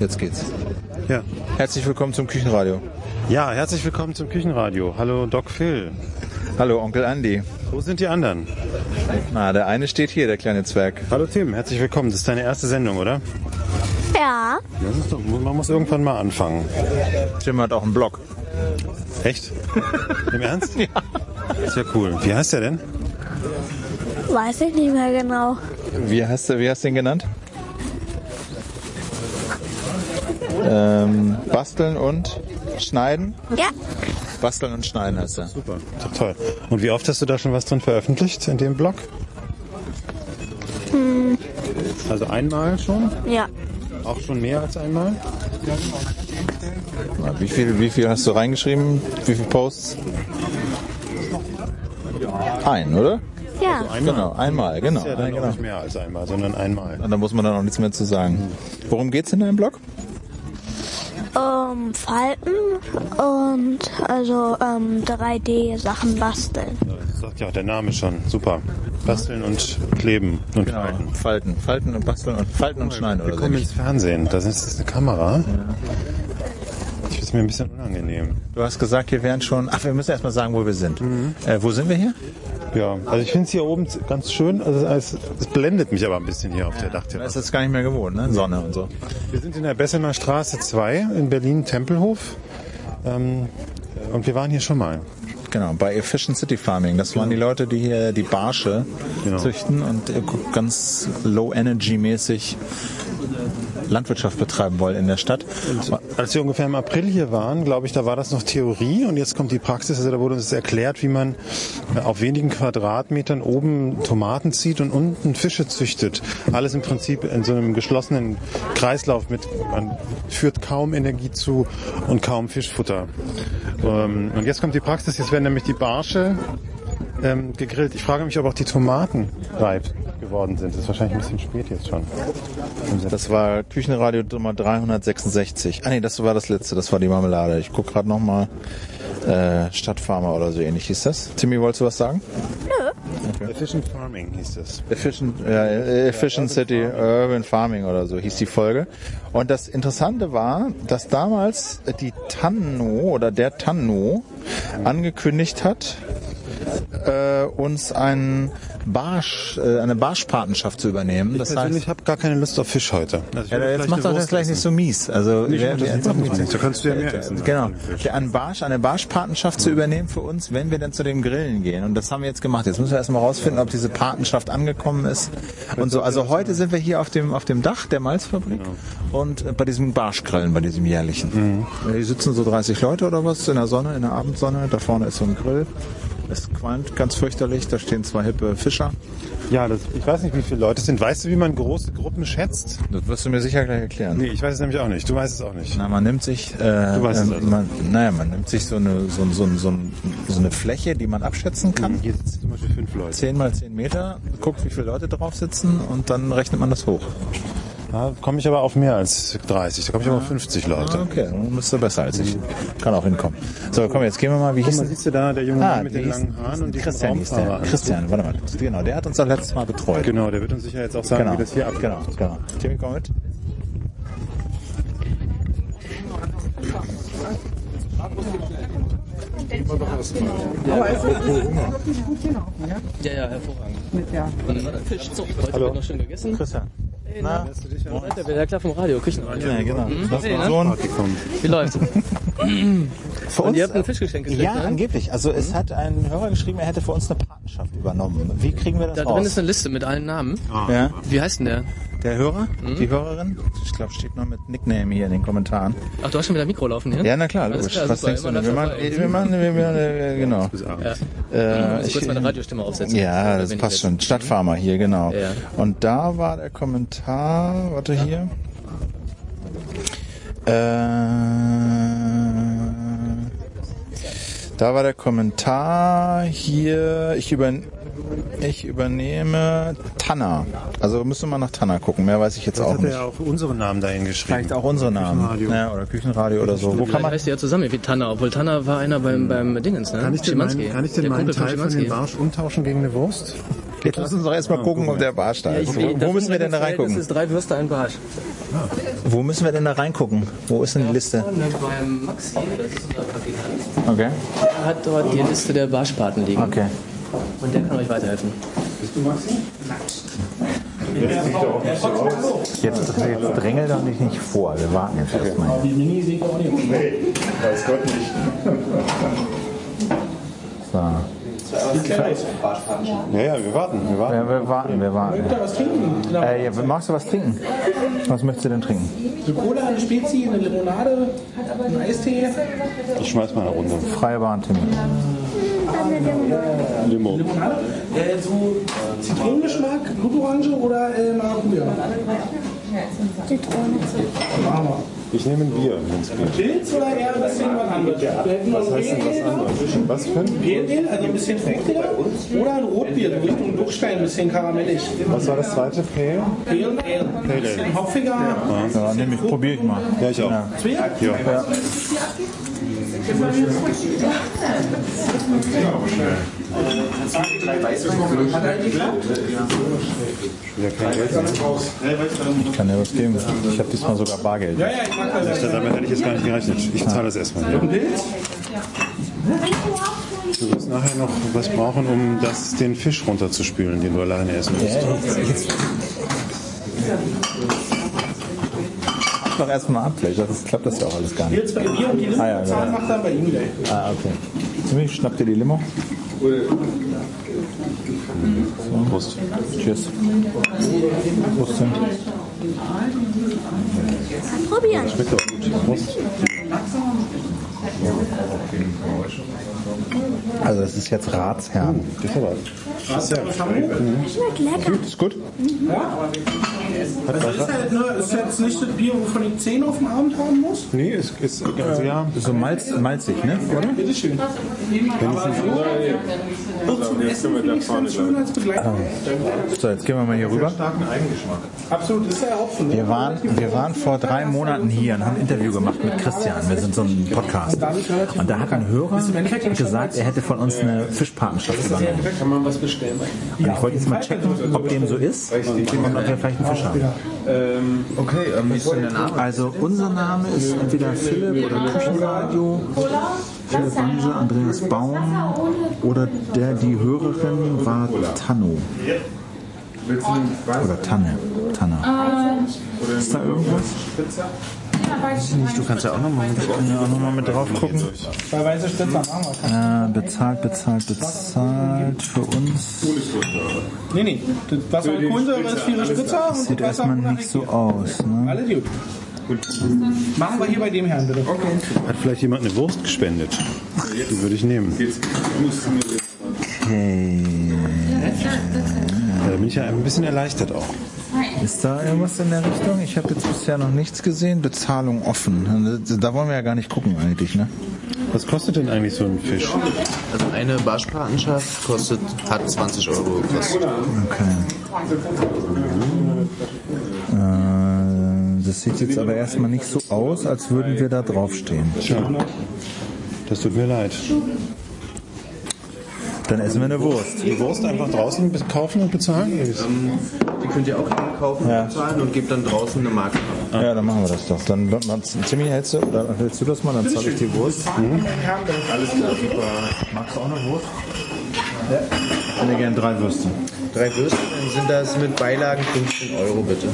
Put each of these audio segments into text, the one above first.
Jetzt geht's. Ja. Herzlich willkommen zum Küchenradio. Ja, herzlich willkommen zum Küchenradio. Hallo Doc Phil. Hallo Onkel Andy. Wo sind die anderen? Na, der eine steht hier, der kleine Zwerg. Hallo Tim, herzlich willkommen. Das ist deine erste Sendung, oder? Ja. Das ist doch, man muss irgendwann mal anfangen. Tim hat auch einen Blog. Echt? Im Ernst? ja. Das ist ja cool. Wie heißt der denn? Weiß ich nicht mehr genau. Wie hast du, wie hast du ihn genannt? Ähm, basteln und schneiden? Ja. Basteln und schneiden heißt er. Super. Ist toll. Und wie oft hast du da schon was drin veröffentlicht in dem Blog? Also einmal schon? Ja. Auch schon mehr als einmal? Wie viel, wie viel hast du reingeschrieben? Wie viele Posts? Ein, oder? Ja. Genau, einmal, genau. Ja, dann Ein, auch genau. nicht mehr als einmal, sondern einmal. Und da muss man dann auch nichts mehr zu sagen. Worum geht's in deinem Blog? Ähm, Falten und also ähm, 3D-Sachen basteln. Das sagt ja auch der Name schon. Super. Basteln und kleben und falten. Falten. Falten und basteln und falten und schneiden Wir oder so. kommen ins Fernsehen. Da ist eine Kamera. Das ist mir ein bisschen unangenehm. Du hast gesagt, wir wären schon. Ach, wir müssen erstmal sagen, wo wir sind. Äh, wo sind wir hier? Ja, also ich finde es hier oben ganz schön. Also es, es blendet mich aber ein bisschen hier auf der Das Dachterrasse. ist gar nicht mehr gewohnt, ne? Sonne und so. Wir sind in der Bessener Straße 2 in Berlin-Tempelhof. Ähm, und wir waren hier schon mal. Genau, bei Efficient City Farming. Das waren die Leute, die hier die Barsche Genau. züchten und äh, ganz low energy mäßig Landwirtschaft betreiben wollen in der Stadt. Als wir ungefähr im April hier waren, glaube ich, da war das noch Theorie und jetzt kommt die Praxis. Also da wurde uns erklärt, wie man äh, auf wenigen Quadratmetern oben Tomaten zieht und unten Fische züchtet. Alles im Prinzip in so einem geschlossenen Kreislauf mit, man führt kaum Energie zu und kaum Fischfutter. Ähm, Und jetzt kommt die Praxis, jetzt werden nämlich die Barsche ähm, gegrillt. Ich frage mich, ob auch die Tomaten reif geworden sind. Das ist wahrscheinlich ein bisschen spät jetzt schon. Das war Küchenradio Nummer 366. Ah nee, das war das letzte, das war die Marmelade. Ich guck gerade nochmal. Äh, Stadtfarmer oder so ähnlich hieß das. Timmy, wolltest du was sagen? Efficient Farming hieß das. Efficient, äh, Efficient City Urban Farming oder so hieß die Folge. Und das Interessante war, dass damals die Tanno oder der Tanno angekündigt hat, äh, uns einen Barsch, äh, eine Barschpatenschaft zu übernehmen. Das Ich heißt, persönlich habe gar keine Lust auf Fisch heute. Also ja, jetzt macht doch das gleich nicht so mies. Also Nee, wer- das wer-. Da kannst du ja mehr essen. Genau. Einen Barsch, eine Barschpatenschaft zu übernehmen für uns, wenn wir dann zu dem Grillen gehen. Und das haben wir jetzt gemacht. Jetzt müssen wir erstmal rausfinden, ob diese Patenschaft angekommen ist. Und so. Also heute sind wir hier auf dem, auf dem Dach der Malzfabrik und äh, bei diesem Barschgrillen, bei diesem jährlichen. Hier sitzen so 30 Leute oder was in der Sonne, in der Abendsonne. Da vorne ist so ein Grill. Es qualmt ganz fürchterlich. Da stehen zwei hippe Fischer. Ja, das, ich weiß nicht, wie viele Leute es sind. Weißt du, wie man große Gruppen schätzt? Das wirst du mir sicher gleich erklären. Nee, ich weiß es nämlich auch nicht. Du weißt es auch nicht. Na, man nimmt sich, äh, Du weißt es ähm, also. man, naja, man nimmt sich so eine, so, so, so, so eine Fläche, die man abschätzen kann. Hier sitzen zum Beispiel fünf Leute. 10 mal 10 Meter, guckt, wie viele Leute drauf sitzen und dann rechnet man das hoch. Da komme ich aber auf mehr als 30. Da komme ich aber auf 50 Leute. Okay, dann bist du besser als ich. Kann auch hinkommen. So, komm, jetzt gehen wir mal, wie hieß Guck mal, der? siehst du da, der junge Mann mit der den hieß- langen Haaren und Christian hieß der. Christian, warte mal. Genau, der hat uns das letztes Mal betreut. Genau, der wird uns sicher jetzt auch sagen, Genau, wie das hier abläuft. genau, genau. Timmy, komm mit. Ja, ja, hervorragend. Und Fischzucht, heute wird noch schön gegessen. Christian. Na, Seid ihr wieder klar vom Radio, Küchenradio. ja, genau. Das Hey, war ne? so ein, Wie läuft's? für Und uns, ihr habt ein Fischgeschenk gekriegt, ja, ne? angeblich. Also es hat ein Hörer geschrieben, er hätte für uns eine Patenschaft übernommen. Wie kriegen wir das Da raus? drin ist eine Liste mit allen Namen. ja. Wie heißt denn der? Der Hörer, Mhm. die Hörerin, ich glaube, steht noch mit Nickname hier in den Kommentaren. Ach, du hast schon wieder Mikro laufen hier? Ja, na klar, logisch. klar, Was super, denkst du denn? Wir machen, wir machen, wir, wir, genau. Ja. Äh, Ich kurz meine Radiostimme aufsetzen. ja, das passt schon. Stadtfarmer hier, genau. Ja. Und da war der Kommentar, warte hier. Äh, da war der Kommentar hier, ich, über, ich übernehme Tanner. Also müssen wir nach Tanner gucken, mehr weiß ich jetzt Das auch hat er nicht. ja auch unsere Namen dahin geschrieben. Vielleicht auch unsere Namen. Küchenradio. Ja, oder Küchenradio oder so. Wo kann Vielleicht man, heißt die ja zusammen wie Tanner, obwohl Tanner war einer beim, beim Dingens, ne? Kann ich den meinen, kann ich den Der meinen Teil von den Barsch umtauschen gegen eine Wurst? Jetzt müssen wir doch erstmal gucken, ob der Barsch da ist. Ich- Wo, das wo müssen wir denn da Das reingucken? ist drei Würste, ein Barsch. Wo müssen wir denn da reingucken? Wo ist denn die Liste? Beim Maxi, das ist unser Praktikant, Okay. der hat dort die Liste der Barschpaten liegen. Okay. Und der kann euch weiterhelfen. Jetzt, jetzt drängel doch dich nicht vor. Wir warten jetzt erstmal. Weiß Gott nicht. So. Ja, ja, wir warten, wir warten. Ja, wir warten, wir warten. Äh, ja, magst du was trinken? Was möchtest du denn trinken? Eine Cola, eine Spezi, eine Limonade, ein Eistee. Ich schmeiß mal eine Runde. Freie Bahn, Timmy. Limo. Limonade. Äh, so Zitronengeschmack, Blutorange oder äh, Maracuja? Zitrone. Wir. Ich nehme ein Bier. Pilz oder eher ein bisschen was anderes? Was heißt denn was anderes? Was für ein Pale Ale, also ein bisschen fruchtiger. Oder ein Rotbier, so Richtung Duckstein, ein bisschen karamellig. Was war das zweite? Pale? Pale Ale. Ein bisschen hopfiger. Ja, nimm ich, probiere ich mal. Ja, ich auch. Zwei? Ja. Ja, kein Geld. Ich kann dir was geben. Ich habe diesmal sogar Bargeld. Ja, ja, ich mag das. Damit hätte ich jetzt gar nicht gerechnet. Ich zahle das erstmal. Du wirst nachher noch was brauchen, um das, den Fisch runterzuspülen, den du alleine essen musst. Mach doch erstmal ab, vielleicht. Das klappt das ja auch alles gar nicht. Hier zwei Bier und die Limo Ah, ja, zahlen ja. macht dann bei ihm gleich. Ah, okay. Timmy, schnapp dir die Limo. Prost. Tschüss. Prost. Probieren. Schmeckt doch gut. Prost. Also das ist jetzt Ratsherrn. Das ist aber das ist sehr Schmeckt lecker. Ist gut? Also ist, halt, ne, ist jetzt nicht das Bier, wovon ich 10 auf dem Abend haben muss. Nee, es ist also, ja. So malz, malzig, ne? Oder? Bitteschön. Aber so, auch zum Essen finde ich es ganz schön als Begleitung. So, jetzt gehen wir mal hier rüber. Starken Eigengeschmack. Absolut, ist ja Hopfen. Ne? Wir waren, wir waren vor drei Monaten hier und haben ein Interview gemacht mit Christian. Wir sind so ein Podcast. Und da hat ein Hörer gesagt, er hätte von uns eine Fischpatenschaft übernommen. Kann man was bestellen? Und ich wollte jetzt mal checken, ob dem so ist und ob wir vielleicht einen Fisch haben. Okay, ähm, wie ist denn der Name? Also unser Name ist entweder Philipp oder Küchenradio, Philipp Banse, Andreas Baum oder der, die Hörerin war Tanno. Oder Tanne. Tanne. Ist da irgendwas? Du kannst ja auch nochmal mit Ja, auch nochmal mit drauf gucken. Zwei weiße Spitzer machen wir. Äh, bezahlt, bezahlt, bezahlt für uns. Nee, nee. Das Wasser mit Kohlensäure ist vier Spritzer Sieht das Wasser erstmal nicht so aus. Ne? Alles gut. Machen wir hier bei dem Herrn, bitte. Hat vielleicht jemand eine Wurst gespendet? Die würde ich nehmen. Okay. Da bin ich ja ein bisschen erleichtert auch. Ist da irgendwas in der Richtung? Ich habe jetzt bisher noch nichts gesehen. Bezahlung offen. Da wollen wir ja gar nicht gucken eigentlich, ne? Was kostet denn eigentlich so ein Fisch? Also eine Barschpatenschaft kostet, hat 20 Euro gekostet. Okay. Äh, das sieht jetzt aber erstmal nicht so aus, als würden wir da draufstehen. Tja, das tut mir leid. Dann essen wir eine Wurst. Die Wurst einfach draußen kaufen und bezahlen? Die könnt ihr auch kaufen Ja. und bezahlen und gebt dann draußen eine Marke ab. Ja, dann machen wir das doch. Dann, dann, dann Timmy, hältst du, oder hältst du das mal? Dann zahle ich die Wurst. Alles klar, super. Magst du auch eine Wurst? Ja. Ich hätte gerne drei Würste. Drei Würste, dann sind das mit Beilagen 15 Euro bitte.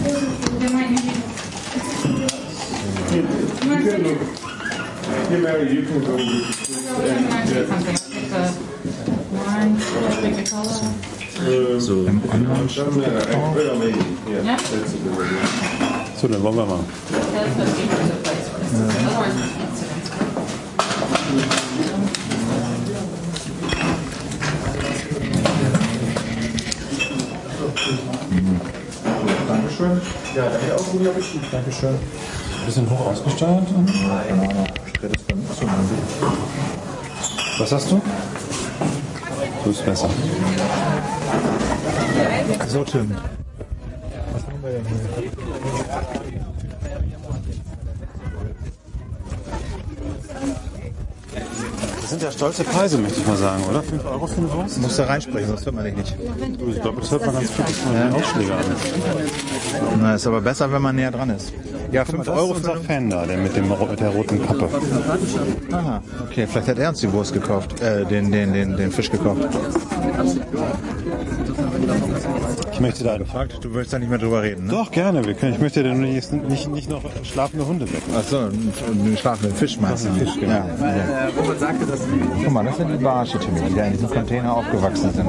So, So, dann wollen wir mal. Dankeschön. Ja, danke auch. Guten Appetit. Dankeschön. Bisschen hoch ausgesteuert. Was hast du? So ist besser. So, Tim. sind ja stolze Preise, möchte ich mal sagen, oder? 5 Euro für eine Wurst? Musst du reinsprechen, sonst hört man dich nicht. Ich glaube, das hört man ganz gut, dass man die Ausschläge an. Na, ist aber besser, wenn man näher dran ist. Ja, 5 Das Euro ist für unser Fan da, der mit, dem, mit der roten Kappe. Aha, okay, vielleicht hat er uns die Wurst gekauft, äh, den, den, den, den Fisch gekauft. Ich möchte da... Gefragt, du willst da nicht mehr drüber reden, ne? Doch, gerne. Wir können, ich möchte da nicht, nicht, nicht noch schlafende Hunde wecken. Achso, einen schlafenden Fisch meinst du? Fisch, genau. Ja, ja. Guck mal, das sind die Barsche, die da in diesem Container aufgewachsen sind.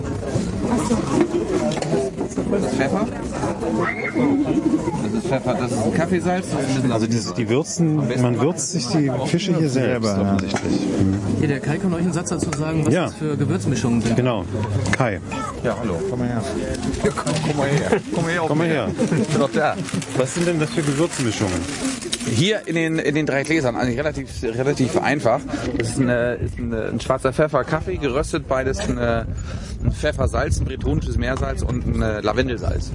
ist Pfeffer, das ist Kaffeesalz. Das ist ein bisschen Also dieses, die Würzen, man würzt sich die Fische hier Selber, offensichtlich. Hier, der Kai kann euch einen Satz dazu sagen, was Ja. das für Gewürzmischungen sind. Genau. Kai, Ja, hallo, komm mal her. Komm mal her. Komm mal her. komm mal her. Ich bin doch da. Was sind denn das für Gewürzmischungen? Hier in den, in den drei Gläsern, eigentlich relativ, relativ einfach. Das ist, eine, ist eine, ein schwarzer Pfeffer, Kaffee, geröstet, beides eine, ein Pfeffersalz, ein bretonisches Meersalz und ein äh, Lavendelsalz.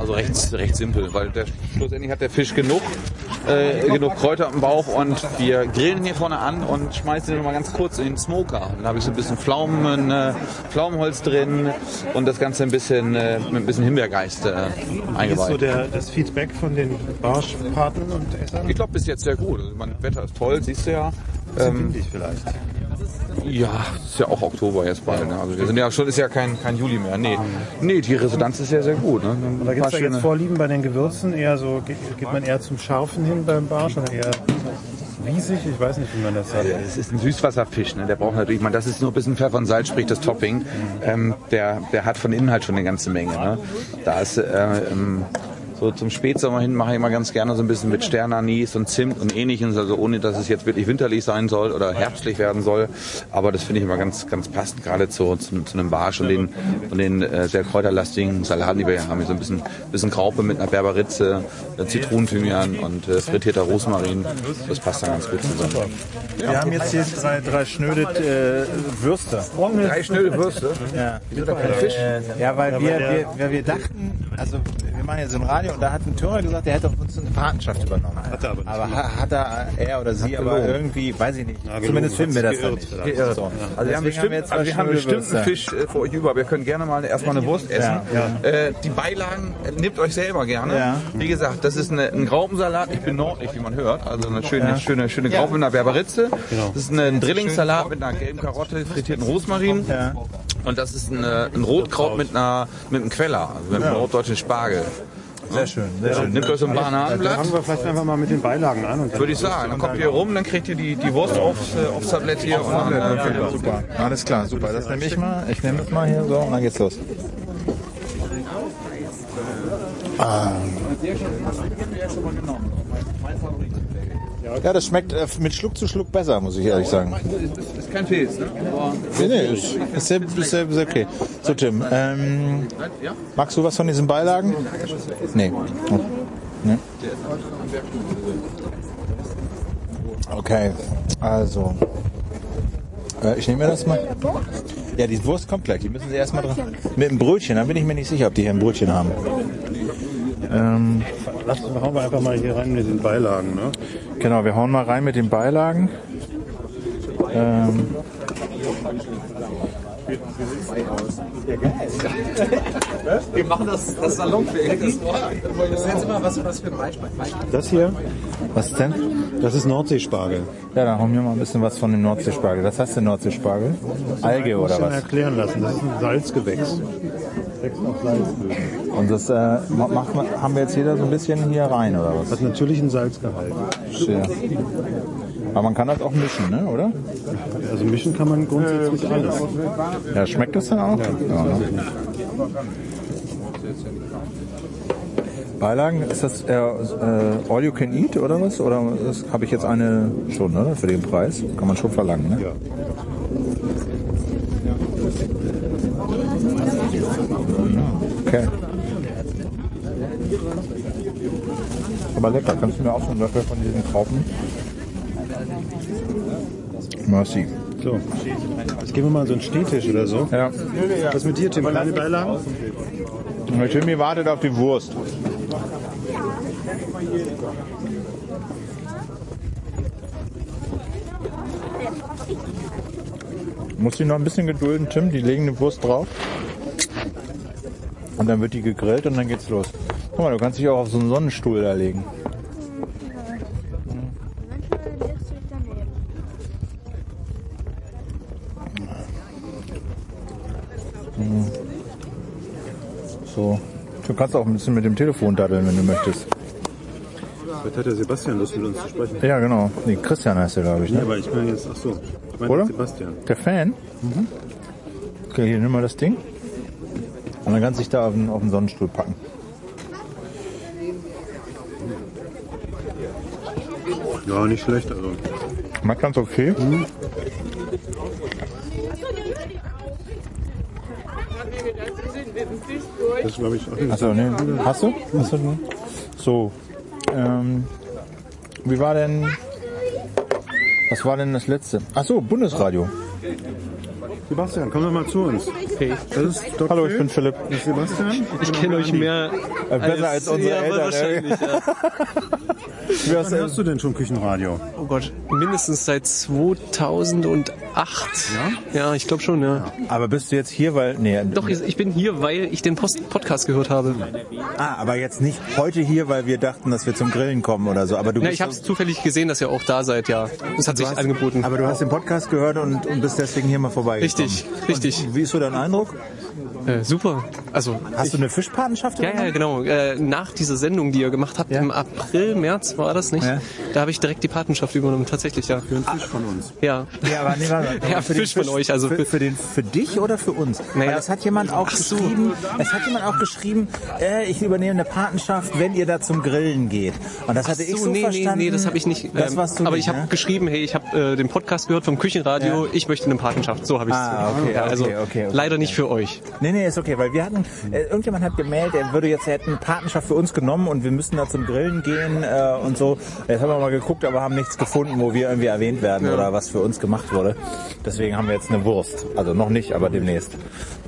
Also recht, recht simpel, weil der, schlussendlich hat der Fisch genug, äh, genug Kräuter im Bauch und wir grillen hier vorne an und schmeißen den nochmal ganz kurz in den Smoker. Dann habe ich so ein bisschen Pflaumen, äh, Pflaumenholz drin und das Ganze ein bisschen äh, mit ein bisschen Himbeergeist äh, Wie ist so eingeweiht. der, das Feedback von den Barschpaten und Essern? Ich glaube, bis jetzt sehr gut. Also, mein Wetter ist toll, siehst du ja. Bisschen Ähm, windig vielleicht. ja, ist ja auch Oktober jetzt bald. Ne? Also wir sind ja schon, ist ja kein, kein Juli mehr. Nee, nee, die Resonanz ist sehr, sehr gut. Ne? Da gibt es da jetzt Vorlieben bei den Gewürzen eher so, geht, geht man eher zum Scharfen hin beim Barsch oder eher wiesig? Ich weiß nicht, wie man das sagt. Es ist ein Süßwasserfisch, ne? der braucht natürlich, man, das ist nur ein bisschen Pfeffer und Salz, sprich das Topping. Ähm, der, der hat von innen halt schon eine ganze Menge. Ne? Da ist äh, ähm, so zum Spätsommer hin mache ich immer ganz gerne so ein bisschen mit Sternanis und Zimt und ähnliches, also ohne dass es jetzt wirklich winterlich sein soll oder herbstlich werden soll. Aber das finde ich immer ganz, ganz passend, gerade zu, zu, zu einem Barsch und den, und den äh, sehr kräuterlastigen Salaten, die wir hier haben. Hier so ein bisschen, bisschen Graupe mit einer Berberitze, äh, Zitronenthymian und äh, frittierter Rosmarin. Das passt dann ganz gut zusammen. Wir haben jetzt hier drei, drei schnöde äh, Würste. Drei schnelle Würste. Ja. Fisch. Äh, ja, weil wir, wir, weil wir dachten, also wir machen jetzt so ein Radio und da hat ein Törer gesagt, der hätte auf uns eine Patenschaft übernommen. Hat er aber nicht aber ha- hat er, er oder sie aber gelogen. irgendwie, weiß ich nicht. Zumindest finden wir das dann geirrt nicht. vielleicht. So. Also wir haben bestimmt, jetzt also wir haben bestimmt einen. Fisch äh, für euch über. aber Wir können gerne mal erstmal eine Wurst essen. Ja, Äh, die Beilagen äh, nehmt euch selber gerne. Ja. Wie gesagt, das ist eine, ein Graupensalat. Ich bin nordlich, wie man hört. Also eine schöne, schöne, schöne Graupe mit einer Berberitze. Das ist ein Drillingssalat mit einer gelben Karotte, frittierten Rosmarin. Ja. Und das ist eine, ein Rotkraut mit einer mit einem Queller, also mit einem norddeutschen Spargel. Sehr schön, sehr schön. Nehmt euch so ein Dann Bananenblatt. fangen wir vielleicht einfach mal mit den Beilagen an. Und dann Würde ich sagen. Dann kommt ihr rum, dann kriegt ihr die, die Wurst aufs, äh, aufs Tablett hier. Und dann, äh, Okay, super. Alles klar, super. Das nehme ich mal. Ich nehme das mal hier so und dann geht's los. Ah. Ja, das schmeckt äh, mit Schluck zu Schluck besser, muss ich ehrlich sagen. ist kein Pilz, ne? Aber Nee, nee, ist, ist, sehr, ist, sehr, ist okay. So, Tim, ähm, magst du was von diesen Beilagen? Nee. Nee. Okay, also. Äh, ich nehme mir das mal. Ja, die Wurst kommt gleich. Die müssen sie erstmal dran. Mit dem Brötchen, da bin ich mir nicht sicher, ob die hier ein Brötchen haben. Ähm, Lass uns hauen wir einfach mal hier rein mit den Beilagen. Ne? genau, wir hauen mal rein mit den Beilagen. Ähm, Wir machen das, das salonfähig. Erzählen Sie mal, was, was für ein Beispiel. Das hier, was denn? das ist Nordseespargel. Ja, dann hauen wir mal ein bisschen was von dem Nordseespargel. Was heißt denn Nordseespargel? Alge Muss oder ich mir was? erklären lassen. Das ist ein Salzgewächs. Wächst auf Salzböden. Und das äh, ma- macht man, haben wir jetzt jeder so ein bisschen hier rein oder was? Hat natürlich einen Salzgehalt. Ja. Aber man kann das auch mischen, ne? oder? Also mischen kann man grundsätzlich alles. Ja, schmeckt das dann auch? Ja. ne? Beilagen, ist das äh, äh, all you can eat oder was? Oder habe ich jetzt eine schon, ne? Für den Preis? Kann man schon verlangen, ne? Ja. Okay. Aber lecker, kannst du mir auch so einen Löffel von diesen kaufen? Merci. So, jetzt gehen wir mal an so einen Stehtisch oder so. Ja. Was mit dir, Tim? Kleine Beilagen? Der Timmy wartet auf die Wurst. Muss ich noch ein bisschen gedulden, Tim. Die legen eine Wurst drauf. Und dann wird die gegrillt und dann geht's los. Guck mal, du kannst dich auch auf so einen Sonnenstuhl da legen. Mhm. So. Du kannst auch ein bisschen mit dem Telefon daddeln, wenn du möchtest. Vielleicht hat der Sebastian Lust, mit uns zu sprechen. Ja, genau. Nee, Christian heißt der, glaube ich. Ne? aber ich meine jetzt, ach so, ich meine Oder? Sebastian. Der Fan? Okay, hier nimm mal das Ding. Und dann kannst du dich da auf den, auf den Sonnenstuhl packen. Ja, nicht schlecht, also. Mag ganz okay. Das ist, glaube ich, auch nicht Achso, nee. Hast du? Hast du? So. Ähm, wie war denn. Was war denn das letzte? Achso, Bundesradio. Sebastian, komm doch mal zu uns. Hey, Das ist Dr. Hallo, ich bin Philipp. Das ist Sebastian. ich kenne euch mehr Äh, besser als unsere ja, Eltern, Wahrscheinlich, ja. Wie hast Wann du, hörst du denn schon Küchenradio? Oh Gott, mindestens seit 2008. Ja? Ja, ich glaube schon, ja. aber bist du jetzt hier, weil. Nee, Doch, ich bin hier, weil ich den Post Podcast gehört habe. Ah, aber jetzt nicht heute hier, weil wir dachten, dass wir zum Grillen kommen oder so. Aber du Na, ich habe es zufällig gesehen, dass ihr auch da seid, ja. Das hat sich hast, angeboten. Aber du hast den Podcast gehört und, und bist deswegen hier mal vorbeigekommen. Richtig, richtig. Und wie ist so dein Eindruck? Äh, super. Also, Hast du eine Fischpatenschaft ja, ja, genau. Äh, nach dieser Sendung, die ihr gemacht habt, Ja. im April, März war das nicht? Ja. Da habe ich direkt die Patenschaft übernommen, tatsächlich, ja. Für einen Fisch von uns. Ja. Ja, aber nee, warte, Ja, für den Fisch von euch, also für, für- den für dich oder für uns? Naja. Weil es hat jemand auch Ach so. geschrieben, es hat jemand auch geschrieben, äh, ich übernehme eine Patenschaft, wenn ihr da zum Grillen geht. Und das hatte ich so nee, verstanden. nee, nee, das habe ich nicht. Das ähm, warst du aber nicht, ich habe ne? geschrieben, hey, ich habe äh, den Podcast gehört vom Küchenradio, Ja. ich möchte eine Patenschaft. So habe ich es. Ah, okay, ja, also okay, okay, okay, leider okay. nicht für euch. Nee, nee, ist okay, weil wir hatten, äh, irgendjemand hat gemeldet, er würde jetzt, er hätte eine Patenschaft für uns genommen und wir müssten da zum Grillen gehen äh, und so. Jetzt haben wir mal geguckt, aber haben nichts gefunden, wo wir irgendwie erwähnt werden oder was für uns gemacht wurde. Deswegen haben wir jetzt eine Wurst. Also noch nicht, aber demnächst.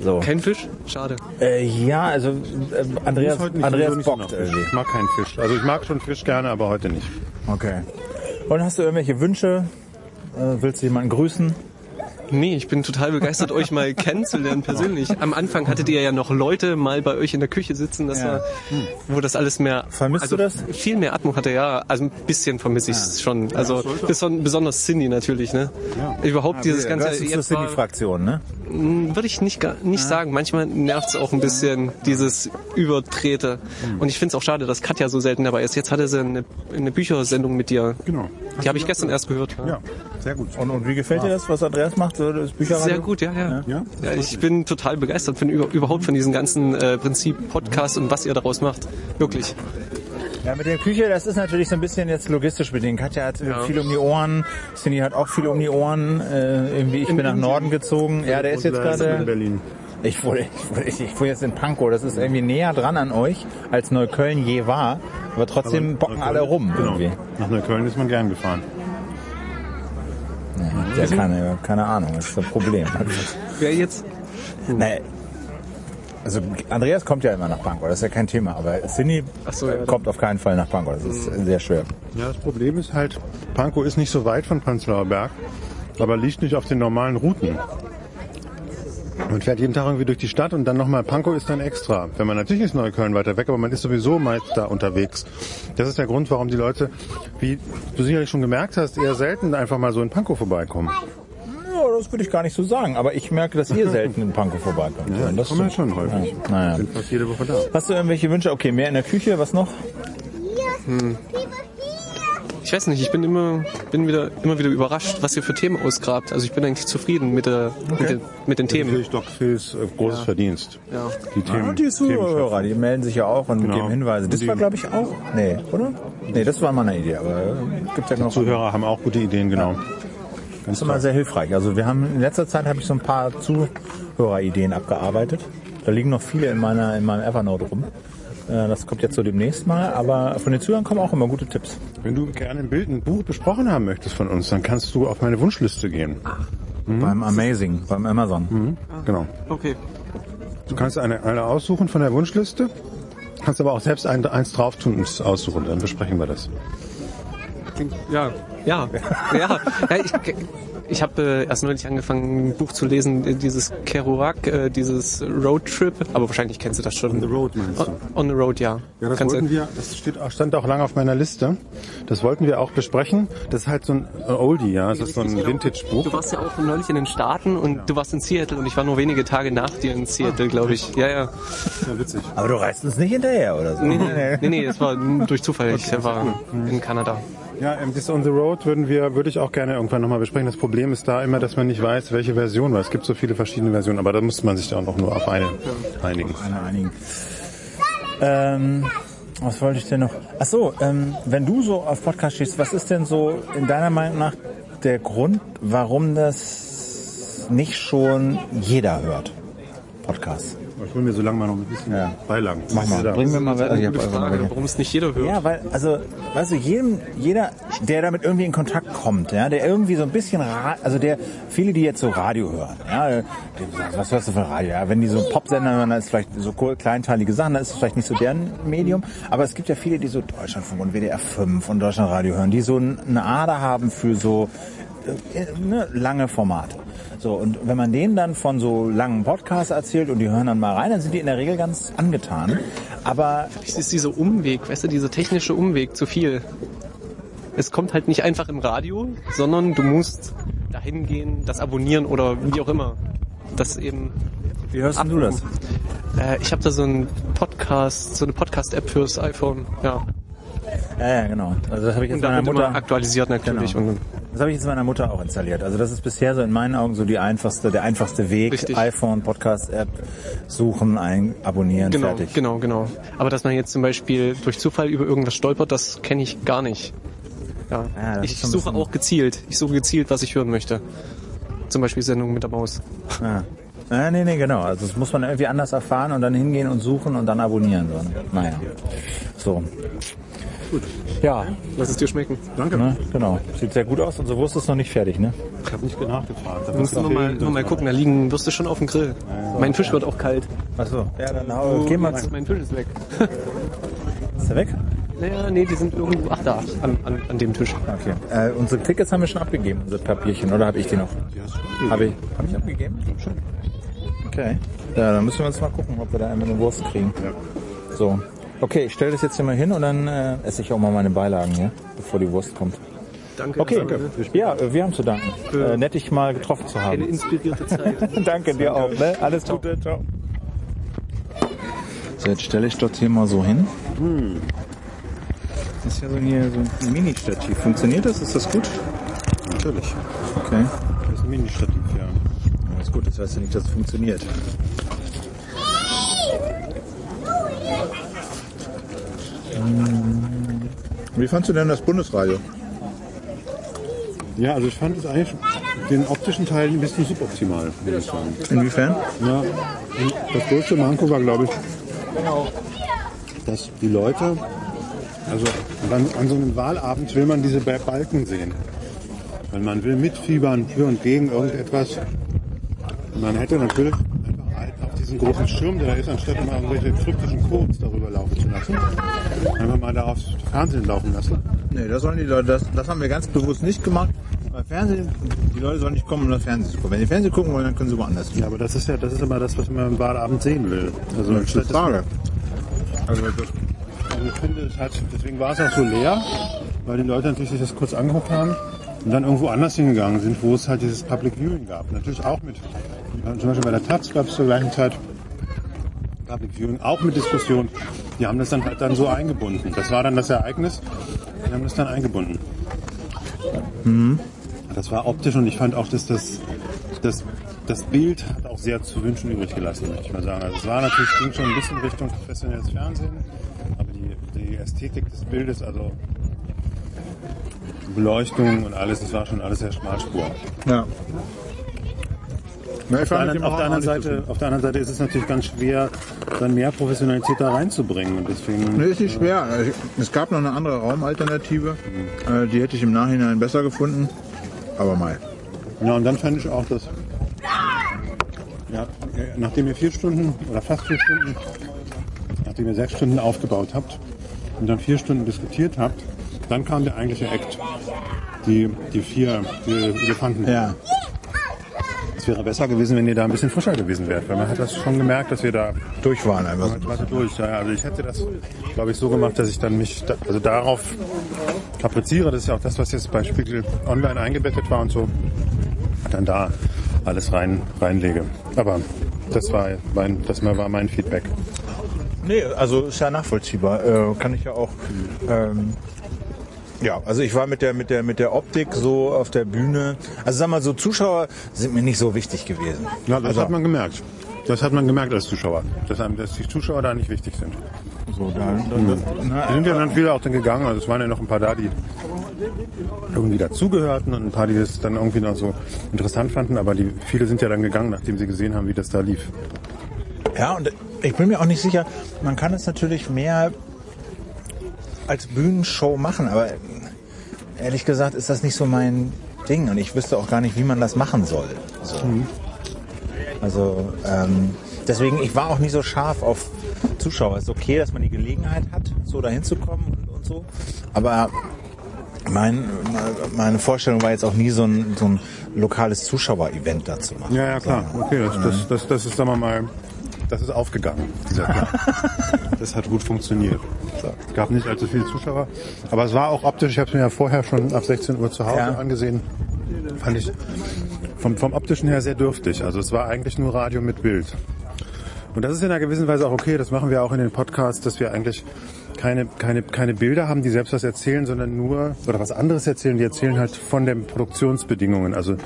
So. Kein Fisch? Schade. Äh, ja, also äh, Andreas, nicht, Andreas so bockt Fisch. irgendwie. Ich mag keinen Fisch. Also ich mag schon Fisch gerne, aber heute nicht. Okay. Und hast du irgendwelche Wünsche? Äh, willst du jemanden grüßen? Nee, ich bin total begeistert, euch mal kennenzulernen persönlich. Am Anfang hattet ihr ja noch Leute mal bei euch in der Küche sitzen, das Ja. war, wo das alles mehr... Vermisst also du das? Viel mehr Atmo hatte, ja. Also ein bisschen vermisse ich es schon. Also beson besonders Cindy natürlich, ne? Überhaupt dieses ganze... Zur war- City-Fraktion, ne? Würde ich nicht, gar- nicht sagen. Manchmal nervt es auch ein bisschen, dieses Übertrete. Hm. Und ich finde es auch schade, dass Katja so selten dabei ist. Jetzt hatte sie eine, eine Büchersendung mit dir. Genau. Die habe ich gestern erst gehört. Ja, sehr gut. Und, und wie gefällt dir das, was Andreas macht, so das Bücherradio? Sehr gut, ja, ja. Ja? Ja, ich bin total begeistert von über, überhaupt von diesem ganzen äh, Prinzip Podcast und was ihr daraus macht. Wirklich. Ja, mit der Küche, das ist natürlich so ein bisschen jetzt logistisch bedingt. Katja hat Ja. viel um die Ohren, Cindy hat auch viel um die Ohren. Äh, irgendwie, ich bin nach Norden gezogen. Ja, der ist jetzt in gerade... Berlin. Ich wohne, ich, wohne, ich, ich wohne jetzt in Pankow. Das ist irgendwie näher dran an euch, als Neukölln je war. Aber trotzdem bocken alle rum Genau. irgendwie. Nach Neukölln ist man gern gefahren. Ja, keine, keine Ahnung, das ist ein Problem. Wer jetzt? Nee. Also Andreas kommt ja immer nach Pankow, das ist ja kein Thema. Aber Cindy so, ja. kommt auf keinen Fall nach Pankow. Das ist äh, sehr schwer. Ja, das Problem ist halt, Pankow ist nicht so weit von Prenzlauer Berg, aber liegt nicht auf den normalen Routen. Man fährt jeden Tag irgendwie durch die Stadt und dann nochmal Pankow ist dann extra. Wenn man natürlich ist Neukölln weiter weg, aber man ist sowieso meist da unterwegs. Das ist der Grund, warum die Leute, wie du sicherlich schon gemerkt hast, eher selten einfach mal so in Pankow vorbeikommen. Ja, das würde ich gar nicht so sagen. Aber ich merke, dass ihr selten in Pankow vorbeikommt. Ja, das kommen ja stimmt. schon häufig. Ja, naja. Sind fast jede Woche da. Hast du irgendwelche Wünsche? Okay, mehr in der Küche, was noch? Ich weiß nicht, ich bin immer, bin wieder, immer wieder überrascht, was ihr für Themen ausgrabt. Also ich bin eigentlich zufrieden mit, der, mit, den, mit den Themen. Natürlich Doc Phils äh, großes Verdienst. Ja. Die Themen, Ja, die Zuhörer, die melden sich ja auch und Genau. geben Hinweise. Das war, glaube ich, auch. Nee, oder? Nee, das war meine Idee, aber äh, gibt ja noch. Zuhörer haben auch gute Ideen, genau. Das ist immer sehr hilfreich. Also wir haben in letzter Zeit habe ich so ein paar Zuhörerideen abgearbeitet. Da liegen noch viele in meiner in meinem Evernote rum. Äh, Das kommt jetzt so demnächst mal, aber von den Zuhörern kommen auch immer gute Tipps. Wenn du gerne ein Bild, ein Buch besprochen haben möchtest von uns, dann kannst du auf meine Wunschliste gehen. Beim Amazing, beim Amazon. Genau. Okay. Du kannst eine, eine aussuchen von der Wunschliste, kannst aber auch selbst ein, eins drauf tun und es aussuchen, dann besprechen wir das. Ja, ja, ja. ja ich ich habe äh, erst neulich angefangen, ein Buch zu lesen, äh, dieses Kerouac, äh, dieses Roadtrip, aber wahrscheinlich kennst du das schon. On the Road meinst du? On, on the Road, ja. Ja, das Kannst du- wollten wir, das steht stand auch lange auf meiner Liste. Das wollten wir auch besprechen. Das ist halt so ein Oldie, ja. Das ist so ein Du Vintage-Buch. warst ja auch neulich in den Staaten und du warst in Seattle und ich war nur wenige Tage nach dir in Seattle, glaube ich. Ja, ja. Ja, witzig. Aber du reißt uns nicht hinterher oder so. Nee, nee, nee, nee das war durch Zufall. Ich war in Kanada. Ja, ähm, On the Road würden wir, würde ich auch gerne irgendwann nochmal besprechen. Das Problem ist da immer, dass man nicht weiß, welche Version, weil es gibt so viele verschiedene Versionen, aber da muss man sich dann auch nur auf eine einigen. Einer einigen. Ähm, was wollte ich denn noch? Ach so, ähm, wenn du so auf Podcast stehst, was ist denn so in deiner Meinung nach der Grund, warum das nicht schon jeder hört? Podcast. Ich hol mir so lange mal noch ein bisschen Ja. Beilagen. Mach mal, bringen wir mal weiter. Gute Frage, warum es nicht jeder hört. Ja, weil, also, weißt du, jedem, jeder, der damit irgendwie in Kontakt kommt, ja, der irgendwie so ein bisschen, Ra also der, viele, die jetzt so Radio hören, ja, die sagen, was hörst du für Radio? Ja, wenn die so Popsender hören, dann ist vielleicht so ko- kleinteilige Sachen, dann ist es vielleicht nicht so deren Medium, aber es gibt ja viele, die so Deutschlandfunk und WDR 5 und Deutschlandradio hören, die so eine Ader haben für so, äh, ne, lange Formate. So, und wenn man denen dann von so langen Podcasts erzählt und die hören dann mal rein, dann sind die in der Regel ganz angetan. Aber Es ist dieser Umweg, weißt du, dieser technische Umweg zu viel. Es kommt halt nicht einfach im Radio, sondern du musst dahin gehen, das abonnieren oder wie auch immer. Das eben. wie hörst denn du das? Äh, ich habe da so einen Podcast, so eine Podcast-App fürs iPhone. Ja. Ja, ja, genau. Also das habe ich jetzt Und meiner Mutter, aktualisiert natürlich. Genau. Und das habe ich jetzt meiner Mutter auch installiert. Also das ist bisher so in meinen Augen so die einfachste, der einfachste Weg. Richtig. iPhone, Podcast-App, suchen, ein, abonnieren, genau, fertig. genau, genau. Aber dass man jetzt zum Beispiel durch Zufall über irgendwas stolpert, das kenne ich gar nicht. Ja. Ja, ich suche auch gezielt. Ich suche gezielt, was ich hören möchte. Zum Beispiel Sendungen mit der Maus. Ja. Ja, nee, nee, genau. Also das muss man irgendwie anders erfahren und dann hingehen und suchen und dann abonnieren. So. Naja. So. Gut. Ja, Lass es dir schmecken. Danke. ne, genau. Sieht sehr gut aus. Unsere Wurst ist noch nicht fertig, ne? Ich habe nicht nachgefragt. Da Du musst nur mal, nur mal gucken, da liegen Würste schon auf dem Grill. Mein Fisch wird auch kalt. Achso. Ja, dann hau, geh mal zu. Mein Fisch ist weg. Ist der weg? Naja, nee, die sind irgendwo, ach da, an, an, an dem Tisch. Okay. Äh, unsere Tickets haben wir schon abgegeben, unsere Papierchen, oder habe ich die noch? Habe ich. Habe ich abgegeben? Okay. Ja, dann müssen wir uns mal gucken, ob wir da einmal eine Wurst kriegen. So. Okay, ich stelle das jetzt hier mal hin und dann äh, esse ich auch mal meine Beilagen hier, bevor die Wurst kommt. Danke. Okay. Danke. Ja, wir haben zu danken. Äh, nett, dich mal getroffen zu Eine haben. inspirierte Zeit. Danke dir auch. Ne? Alles Gute. Ciao. So, jetzt stelle ich dort hier mal so hin. Das ist ja so hier so ein Mini-Stativ. Funktioniert das? Ist das gut? Natürlich. Okay. Das ist ein Mini-Stativ, ja. Ja, ist gut, das heißt ja nicht, dass es funktioniert. Wie fandst du denn das Bundesradio? Ja, also ich fand es eigentlich den optischen Teil ein bisschen suboptimal, muss ich sagen. Inwiefern? Ja, das größte Manko war, glaube ich, dass die Leute, also an, an so einem Wahlabend will man diese Ba- Balken sehen. Weil man will mitfiebern für und gegen irgendetwas. Man hätte natürlich einfach halt auf diesen großen Schirm, der da ist, anstatt immer irgendwelche kryptischen Codes darüber laufen zu lassen, einfach mal da aufs Fernsehen laufen lassen. Nee, das sollen die Leute, das, das haben wir ganz bewusst nicht gemacht. Weil Fernsehen, die Leute sollen nicht kommen, um das Fernsehen zu gucken. Wenn die Fernsehen gucken wollen, dann können sie woanders hin. Ja, aber das ist ja, das ist immer das, was man am Wahlabend sehen will. Also Das ist statt- Frage. Also, Also ich finde, es hat, deswegen war es auch so leer, weil die Leute natürlich sich das kurz angeguckt haben und dann irgendwo anders hingegangen sind, wo es halt dieses Public Viewing gab. Natürlich auch mit, zum Beispiel bei der Taz gab es zur gleichen Zeit Public Viewing, auch mit Diskussion. Die haben das dann halt dann so eingebunden. Das war dann das Ereignis, die haben das dann eingebunden. Das war optisch und ich fand auch, dass das, das, das Bild hat auch sehr zu wünschen übrig gelassen, möchte ich mal sagen. Also es war natürlich, ging schon ein bisschen Richtung professionelles Fernsehen, aber die, die Ästhetik des Bildes, also Beleuchtung und alles, das war schon alles sehr schmalspur. ja. Na, Auf der, anderen, auf, der anderen Seite, auf der anderen Seite ist es natürlich ganz schwer, dann mehr Professionalität da reinzubringen. Und deswegen, Nee, ist nicht schwer. Also, Es gab noch eine andere Raumalternative. Äh, Die hätte ich im Nachhinein besser gefunden. Aber mal. Ja, und dann fand ich auch, dass ja, äh, nachdem ihr vier Stunden oder fast vier Stunden, nachdem ihr sechs Stunden aufgebaut habt und dann vier Stunden diskutiert habt, dann kam der eigentliche Act. Die, die vier die Elefanten. Ja. Es wäre besser gewesen, wenn ihr da ein bisschen frischer gewesen wärt, weil man hat das schon gemerkt, dass wir da Durch waren einfach. ich warte durch. Ja, also ich hätte das, glaube ich, so gemacht, dass ich dann mich da, also darauf kapriziere. Das ist ja auch das, was jetzt bei Spiegel Online eingebettet war und so. Dann da alles rein reinlege. Aber das war mein, das war mein Feedback. Nee, also ist ja nachvollziehbar. Äh, kann ich ja auch. Ähm, ja, also ich war mit der mit der mit der Optik so auf der Bühne. Also sag mal so Zuschauer sind mir nicht so wichtig gewesen. Ja, das also, hat man gemerkt. Das hat man gemerkt als Zuschauer, dass, einem, dass die Zuschauer da nicht wichtig sind. so da, da, Die sind ja dann viele auch dann gegangen. Also es waren ja noch ein paar da, die irgendwie dazugehörten und ein paar, die das dann irgendwie noch so interessant fanden. Aber die viele sind ja dann gegangen, nachdem sie gesehen haben, wie das da lief. Ja, und ich bin mir auch nicht sicher, man kann es natürlich mehr als Bühnenshow machen, aber ehrlich gesagt ist das nicht so mein Ding und ich wüsste auch gar nicht, wie man das machen soll. So. Also ähm, deswegen, ich war auch nie so scharf auf Zuschauer. Es ist okay, dass man die Gelegenheit hat, so dahin zu kommen und, und so. Aber mein, meine Vorstellung war jetzt auch nie so ein, so ein lokales Zuschauer-Event dazu machen. Ja, ja, klar. Okay, das, das, das, das ist, sagen wir mal, das ist aufgegangen, dieser Plan. Das hat gut funktioniert. Es gab nicht allzu viele Zuschauer, aber es war auch optisch, ich habe es mir ja vorher schon ab 16 Uhr zu Hause Ja. angesehen, fand ich vom, vom optischen her sehr dürftig. Also es war eigentlich nur Radio mit Bild. Und das ist in einer gewissen Weise auch okay, das machen wir auch in den Podcasts, dass wir eigentlich keine, keine, keine Bilder haben, die selbst was erzählen, sondern nur, oder was anderes erzählen, die erzählen halt von den Produktionsbedingungen. Also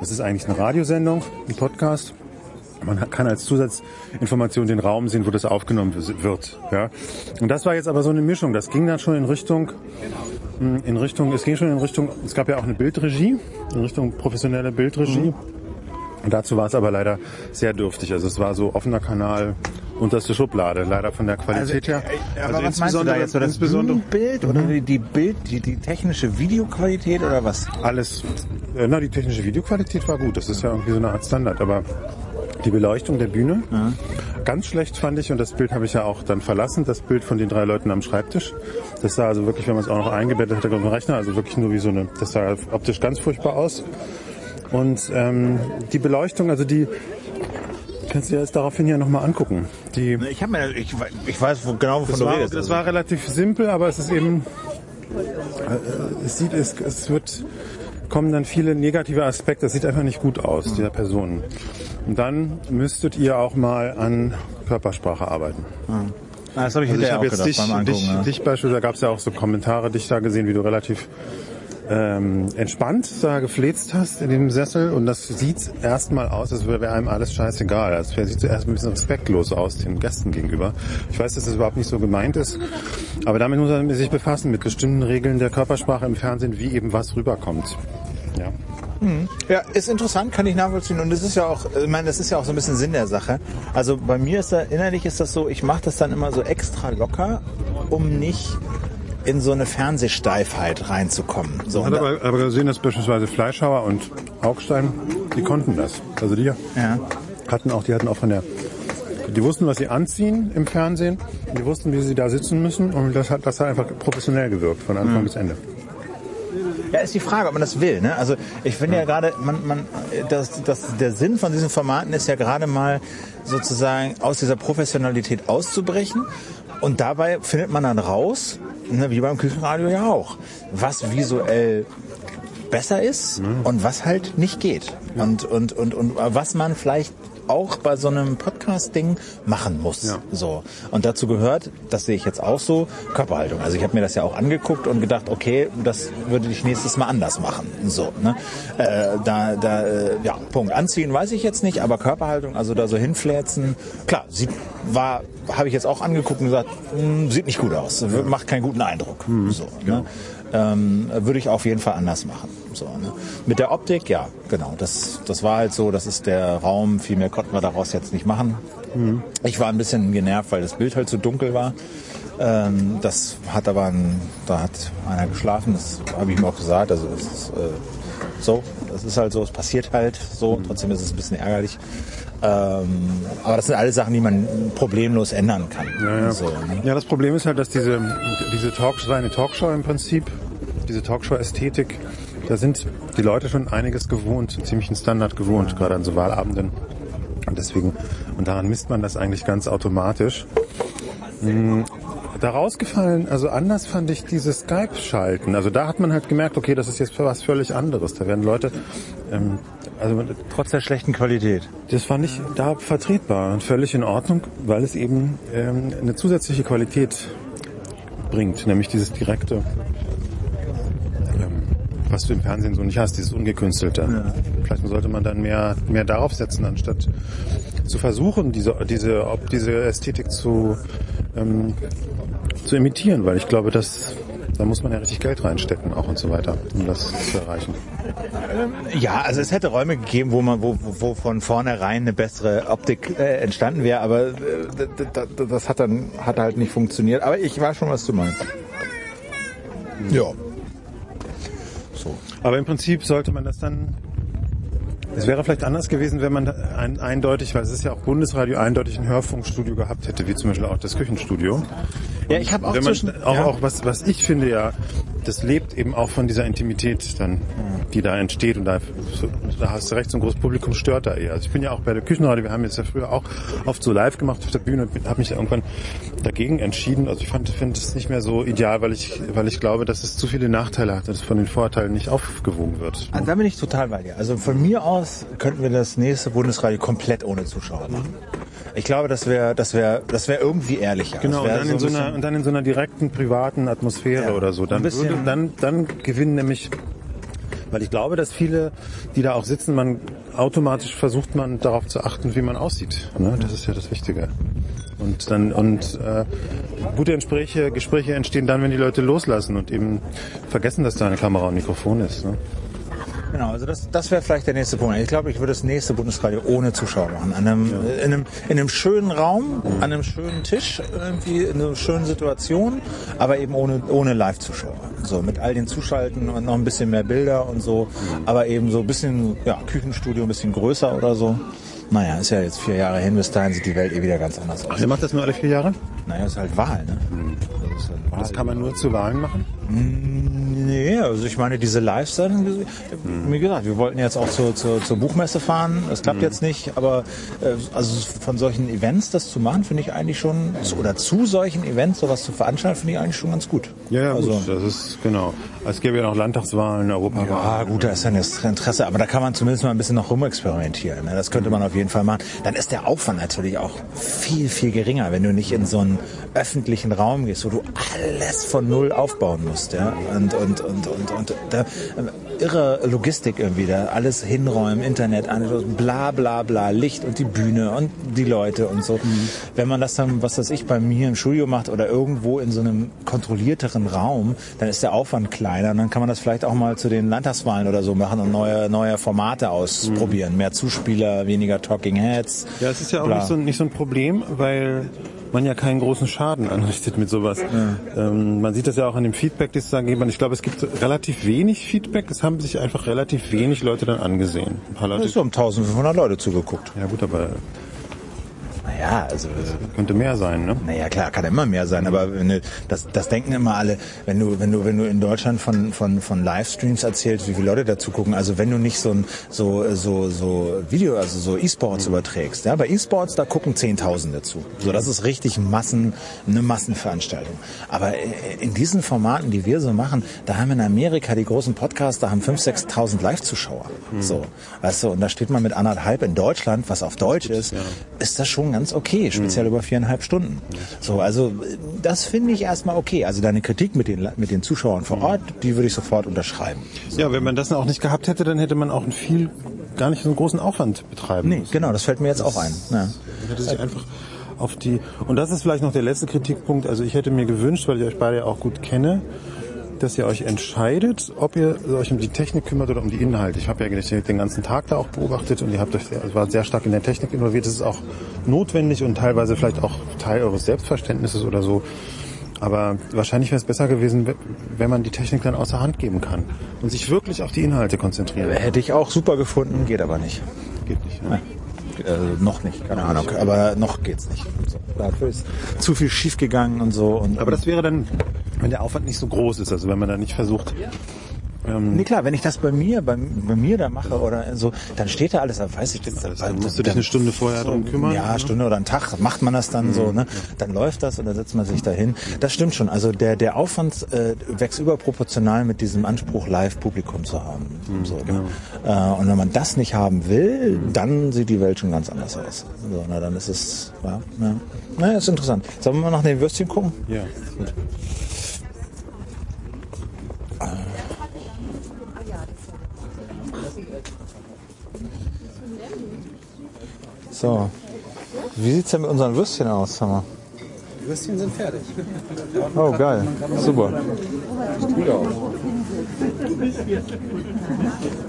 das ist eigentlich eine Radiosendung, ein Podcast. Man kann als Zusatzinformation den Raum sehen, wo das aufgenommen wird. Ja. Und das war jetzt aber so eine Mischung. Das ging dann schon in Richtung, mh, in Richtung, es ging schon in Richtung, es gab ja auch eine Bildregie, in Richtung professionelle Bildregie. Und dazu war es aber leider sehr dürftig. Also es war so offener Kanal, unterste Schublade, leider von der Qualität her. äh, meinst du da jetzt? So das insbesondere Bild oder die, die Bild, die, die technische Videoqualität oder was? alles, äh, na, die technische Videoqualität war gut. Das ist ja irgendwie so eine Art Standard, aber die Beleuchtung der Bühne, ganz schlecht fand ich, und das Bild habe ich ja auch dann verlassen, das Bild von den drei Leuten am Schreibtisch. Das sah also wirklich, wenn man es auch noch eingebettet hätte auf dem Rechner, also wirklich nur wie so eine, das sah optisch ganz furchtbar aus. Und ähm, die Beleuchtung, also die, kannst du dir das daraufhin ja nochmal angucken. Die, Ich habe mir, ich, ich weiß genau, wovon du war, redest. das war relativ simpel, aber es ist eben, äh, es sieht, es, es wird, kommen dann viele negative Aspekte. Das sieht einfach nicht gut aus, dieser Person. Und dann müsstet ihr auch mal an Körpersprache arbeiten. Ah, das habe ich Also ich habe auch jetzt gedacht dich, beim Angucken. dich, ja. dich beispielsweise, da gab es ja auch so Kommentare, dich da gesehen, wie du relativ ähm, entspannt da gefläzt hast in dem Sessel und das sieht erstmal aus, als wäre einem alles scheißegal. Das sieht zuerst ein bisschen respektlos aus den Gästen gegenüber. Ich weiß, dass das überhaupt nicht so gemeint ist, aber damit muss man sich befassen, mit bestimmten Regeln der Körpersprache im Fernsehen, wie eben was rüberkommt. Ja. Ja, ist interessant, kann ich nachvollziehen. Und es ist ja auch, ich meine, das ist ja auch so ein bisschen Sinn der Sache. Also bei mir ist da, innerlich ist das so, ich mache das dann immer so extra locker, um nicht in so eine Fernsehsteifheit reinzukommen. So, Man hat aber, aber gesehen, dass beispielsweise Fleischhauer und Augstein, die konnten das. Also die ja. hatten auch, die hatten auch von der, die wussten, was sie anziehen im Fernsehen, die wussten, wie sie da sitzen müssen und das hat, das hat einfach professionell gewirkt von Anfang bis Ende. Ja, ist die Frage, ob man das will. Ne? Also ich finde ja gerade, man, man, das, das, der Sinn von diesen Formaten ist ja gerade mal sozusagen aus dieser Professionalität auszubrechen. Und dabei findet man dann raus, ne, wie beim Küchenradio ja auch, was visuell besser ist und was halt nicht geht. Und, und, und, und was man vielleicht auch bei so einem Podcast-Ding machen muss. Ja. So. Und dazu gehört, das sehe ich jetzt auch so, Körperhaltung. Also ich habe mir das ja auch angeguckt und gedacht, okay, das würde ich nächstes Mal anders machen. So, ne? äh, da, da, äh, ja, Punkt. Anziehen weiß ich jetzt nicht, aber Körperhaltung, also da so hinfläzen, klar, sieht, war, habe ich jetzt auch angeguckt und gesagt, mh, sieht nicht gut aus, macht keinen guten Eindruck. So, ne? ähm, würde ich auf jeden Fall anders machen. So, ne? Mit der Optik, ja, genau. Das, das war halt so, das ist der Raum. Viel mehr konnten wir daraus jetzt nicht machen. Ich war ein bisschen genervt, weil das Bild halt zu dunkel war. Ähm, das hat aber ein, da hat einer geschlafen, das habe ich ihm auch gesagt. Also das ist äh, so, das ist halt so, es passiert halt so. Trotzdem ist es ein bisschen ärgerlich. Ähm, aber das sind alle Sachen, die man problemlos ändern kann. Ja, So, ne? ja, das Problem ist halt, dass diese, diese Talkshow, eine Talkshow im Prinzip, diese Talkshow-Ästhetik, da sind die Leute schon einiges gewohnt, einen ziemlichen Standard gewohnt, gerade an so Wahlabenden. Und deswegen, und daran misst man das eigentlich ganz automatisch. Hm, Da rausgefallen, also anders fand ich dieses Skype-Schalten. Also da hat man halt gemerkt, okay, das ist jetzt was völlig anderes. Da werden Leute, ähm, also Trotz der schlechten Qualität. das fand ich da vertretbar und völlig in Ordnung, weil es eben ähm, eine zusätzliche Qualität bringt, nämlich dieses direkte, was du im Fernsehen so nicht hast, dieses ungekünstelte. Vielleicht sollte man dann mehr, mehr darauf setzen, anstatt zu versuchen, diese, diese, ob diese Ästhetik zu, ähm, zu imitieren, weil ich glaube, dass da muss man ja richtig Geld reinstecken auch und so weiter, um das zu erreichen. Ja, also es hätte Räume gegeben, wo man, wo, wo von vornherein eine bessere Optik äh, entstanden wäre, aber äh, das hat dann hat halt nicht funktioniert. Aber ich weiß schon, was du meinst. Ja. Aber im Prinzip sollte man das dann. Es wäre vielleicht anders gewesen, wenn man ein, eindeutig, weil es ist ja auch Bundesradio, eindeutig ein Hörfunkstudio gehabt hätte, wie zum Beispiel auch das Küchenstudio. Ja, ich habe auch wenn man zwischen auch, ja. auch was, was ich finde ja, das lebt eben auch von dieser Intimität dann, die da entsteht und da, so, da hast du recht, so ein großes Publikum stört da eher. Also ich bin ja auch bei der Küchenradio, wir haben jetzt ja früher auch oft so live gemacht auf der Bühne und habe mich da irgendwann dagegen entschieden. Also ich fand, finde es nicht mehr so ideal, weil ich, weil ich glaube, dass es zu viele Nachteile hat, dass es von den Vorteilen nicht aufgewogen wird. Also da bin ich total bei dir. Also von mir aus könnten wir das nächste Bundesradio komplett ohne Zuschauer machen. Ich glaube, das wäre das wäre das wäre irgendwie ehrlicher. Genau, und dann, in so ein einer, und dann in so einer direkten privaten Atmosphäre Ja, oder so. Dann, ein würde, dann, dann gewinnen nämlich, weil ich glaube, dass viele, die da auch sitzen, man automatisch versucht man darauf zu achten, wie man aussieht. Ne? Das ist ja das Wichtige. Und dann und äh, gute Gespräche, Gespräche entstehen dann, wenn die Leute loslassen und eben vergessen, dass da eine Kamera und Mikrofon ist. Ne? Genau, also das, das wäre vielleicht der nächste Punkt. Ich glaube, ich würde das nächste Bundesradio ohne Zuschauer machen. An einem, in, einem, in einem schönen Raum, an einem schönen Tisch, irgendwie in einer schönen Situation, aber eben ohne, ohne Live-Zuschauer. So, mit all den Zuschalten und noch ein bisschen mehr Bilder und so, aber eben so ein bisschen, ja, Küchenstudio ein bisschen größer oder so. Naja, ist ja jetzt vier Jahre hin, bis dahin sieht die Welt eh wieder ganz anders aus. Ihr macht das nur alle vier Jahre? Naja, ist halt Wahl, ne? Das ist halt Wahl. Das kann man nur zu Wahlen machen? Nee, also ich meine, diese Live-Sachen, wie gesagt, wir wollten jetzt auch zur, zur, zur Buchmesse fahren, das klappt jetzt nicht, aber äh, also von solchen Events das zu machen, finde ich eigentlich schon, oder zu solchen Events sowas zu veranstalten, finde ich eigentlich schon ganz gut. Ja, ja, also, gut, das ist genau. Es gäbe ja noch Landtagswahlen, Europawahlen. Ja, gut, da ist dann das Interesse, aber da kann man zumindest mal ein bisschen noch rumexperimentieren. Ne? Das könnte man auf jeden Fall machen. Dann ist der Aufwand natürlich auch viel, viel geringer, wenn du nicht in so einen öffentlichen Raum gehst, wo du alles von Null aufbauen musst. Ja? Und, und, und, und, und da, irre Logistik irgendwie, da alles hinräumen, Internet, an, bla bla bla, Licht und die Bühne und die Leute und so. Wenn man das dann, was weiß ich, bei mir im Studio macht oder irgendwo in so einem kontrollierteren Raum, dann ist der Aufwand kleiner und dann kann man das vielleicht auch mal zu den Landtagswahlen oder so machen und neue, neue Formate ausprobieren. Mehr Zuspieler, weniger Talking Heads. Ja, es ist ja auch Bla. nicht so, nicht so ein Problem, weil man ja keinen großen Schaden anrichtet mit sowas. Ähm, man sieht das ja auch an dem Feedback, das es dann gibt. Ich glaube, es gibt relativ wenig Feedback. Es haben sich einfach relativ wenig Leute dann angesehen. Ein paar Da Leute. so um 1500 Leute zugeguckt. Ja gut, aber Naja, also könnte mehr sein, ne? Naja, klar, kann immer mehr sein, aber wenn du, das, das denken immer alle, wenn du, wenn du, wenn du in Deutschland von, von, von Livestreams erzählst, wie viele Leute dazu gucken, also wenn du nicht so ein, so, so, so Video, also so E-Sports überträgst, ja, bei E-Sports, da gucken Zehntausende zu. So, das ist richtig Massen, eine Massenveranstaltung. Aber in diesen Formaten, die wir so machen, da haben in Amerika die großen Podcasts, da haben 5.000, 6.000 Live-Zuschauer. So, weißt du, und da steht man mit anderthalb in Deutschland, was auf Deutsch ist, ist das schon ganz okay, speziell über viereinhalb Stunden. So, also das finde ich erstmal okay. Also deine Kritik mit den, mit den Zuschauern vor Ort, die würde ich sofort unterschreiben. Ja, wenn man das auch nicht gehabt hätte, dann hätte man auch einen viel, gar nicht so einen großen Aufwand betreiben Nee, müssen. genau, das fällt mir jetzt auch ein. Ja. Hätte sich einfach auf die und das ist vielleicht noch der letzte Kritikpunkt. Also ich hätte mir gewünscht, weil ich euch beide ja auch gut kenne, dass ihr euch entscheidet, ob ihr euch um die Technik kümmert oder um die Inhalte. Ich habe ja den ganzen Tag da auch beobachtet und ihr habt euch sehr, also war sehr stark in der Technik involviert. Das ist auch notwendig und teilweise vielleicht auch Teil eures Selbstverständnisses oder so. Aber wahrscheinlich wäre es besser gewesen, wenn man die Technik dann außer Hand geben kann und sich wirklich auf die Inhalte konzentrieren. Hätte ich auch super gefunden, geht aber nicht. Geht nicht. Ne? Äh, noch nicht, keine Ahnung. Aber noch geht's nicht. So, dafür ist zu viel schief gegangen und so. Und, Aber das wäre dann, wenn der Aufwand nicht so groß ist, also wenn man da nicht versucht, ähm, nee, klar, wenn ich das bei mir, bei, bei mir da mache oder so, dann steht da alles, dann weiß ich das. Dann, dann musst du dich eine Stunde vorher so, drum kümmern. Ja, ne? Stunde oder einen Tag macht man das dann mhm. so, ne? Dann läuft das und dann setzt man sich dahin. Das stimmt schon. Also der, der Aufwand äh, wächst überproportional mit diesem Anspruch, Live-Publikum zu haben. Mhm, so, ne? genau. äh, und wenn man das nicht haben will, dann sieht die Welt schon ganz anders aus. So, na, dann ist es, ja, ja. Na, ist interessant. Sollen wir mal nach den Würstchen gucken? Ja. Gut. So. Wie sieht's denn mit unseren Würstchen aus, Hammer? Die Würstchen sind fertig. Oh, geil. Super.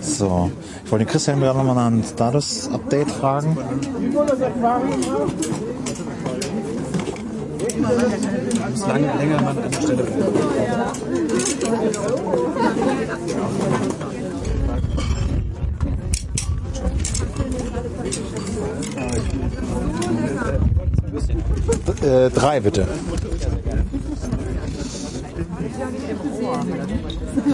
So. Ich wollte den Christian gerade nochmal nach einem Status-Update fragen. muss lange, länger man an der Stelle Äh, drei bitte.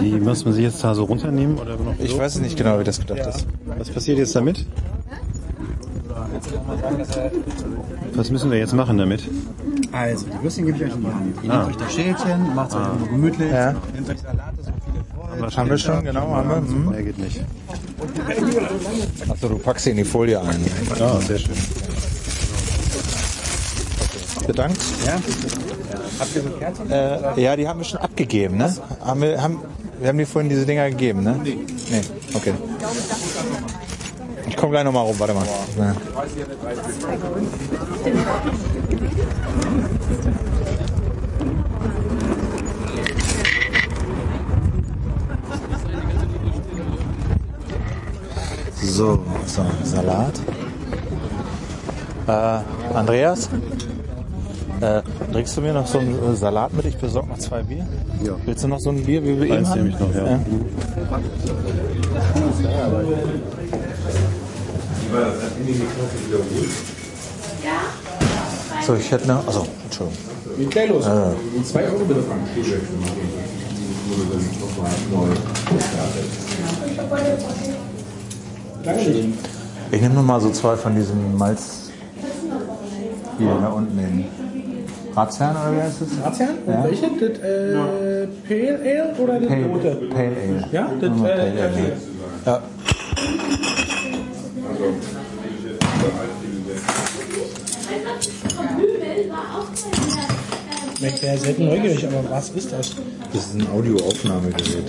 Die muss man sich jetzt da so runternehmen? Oder noch ich weiß nicht genau, wie das gedacht ja. ist. Was passiert jetzt damit? Was müssen wir jetzt machen damit? Also, die Würstchen gebe ich euch in die Hand. Ihr ah. nehmt euch das Schälchen, macht es euch ah. gemütlich, ja. nehmt euch Salate, so viele vorher. Haben wir schon, genau, haben wir. Mhm. Mehr geht nicht. Achso, du packst sie in die Folie ein. Ja, sehr schön. Bedankt. Ja. Habt ihr so Kerzen? Äh, ja, die haben wir schon abgegeben, ne? Haben wir, haben, wir haben dir vorhin diese Dinger gegeben, ne? Nee. Nee, okay. Ich komme gleich nochmal rum, warte mal. Ja. So, so Salat. Äh, Andreas, äh, trinkst du mir noch so einen Salat mit? Ich besorge noch zwei Bier. Ja. Willst du noch so ein Bier, wie wir Eins eben nehme ich noch, ja. ja. So, ich hätte noch. Also, Entschuldigung. Wie gleich los? Äh. Zwei Euro bitte fragen. Ich nehme noch mal so zwei von diesen Malz hier da unten den Ratsherrn oder wie heißt das? Ratsherrn? Ja. Welche? Das äh, Pale Ale oder das Pale, rote? Pale Ale. Ja, das äh, Pale Ale. Ja. Ich wäre selten neugierig, aber was ist das? Das ist ein Audioaufnahmegerät.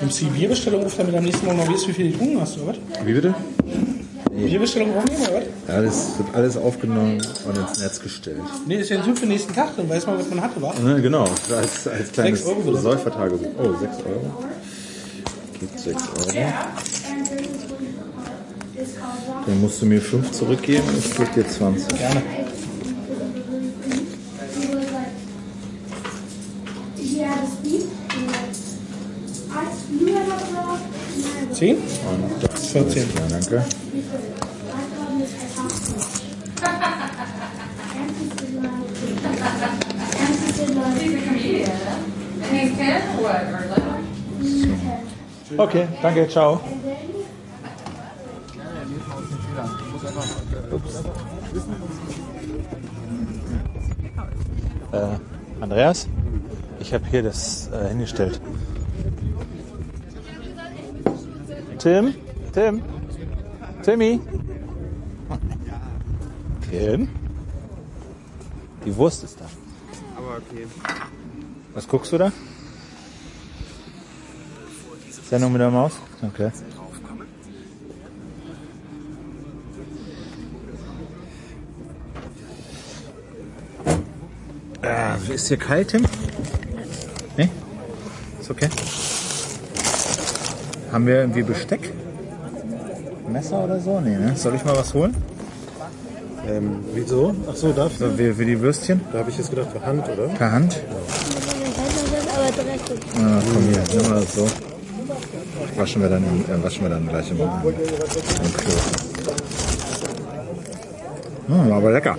Nimmst du die Bierbestellung, ruft damit am nächsten Mal noch weißt, wie viel du tun hast, oder was? Wie bitte? Nee. Bierbestellung aufnehmen, oder was? Ja, das wird alles aufgenommen und ins Netz gestellt. Nee, ist ja ein Typ für den nächsten Tag, dann weiß man, was man hatte, wa? Ja, genau, als, als kleines Säufertagebuch. Oh, 6 Euro. Gibt 6 Euro. Dann musst du mir 5 zurückgeben, ich gebe dir 20. Gerne. Zehn? Und das 14. Ja, danke. Okay, danke, ciao. Ups. Äh, Andreas, ich habe hier das äh, hingestellt. Tim? Tim? Timmy? Tim? Die Wurst ist da. Aber okay. Was guckst du da? Sendung mit der Maus? Okay. Äh, ist hier kalt, Tim? Nee? Ist okay. Haben wir irgendwie Besteck? Messer oder so? Nee, ne? Soll ich mal was holen? Ähm, wieso? Ach so, dafür? So, für, für die Würstchen? Da habe ich jetzt gedacht, für Hand, oder? Per Hand? dreckig. Ah, komm hier, nimm mal das so. Waschen wir dann, äh, waschen wir dann gleich im, im Klo. Hm, aber lecker.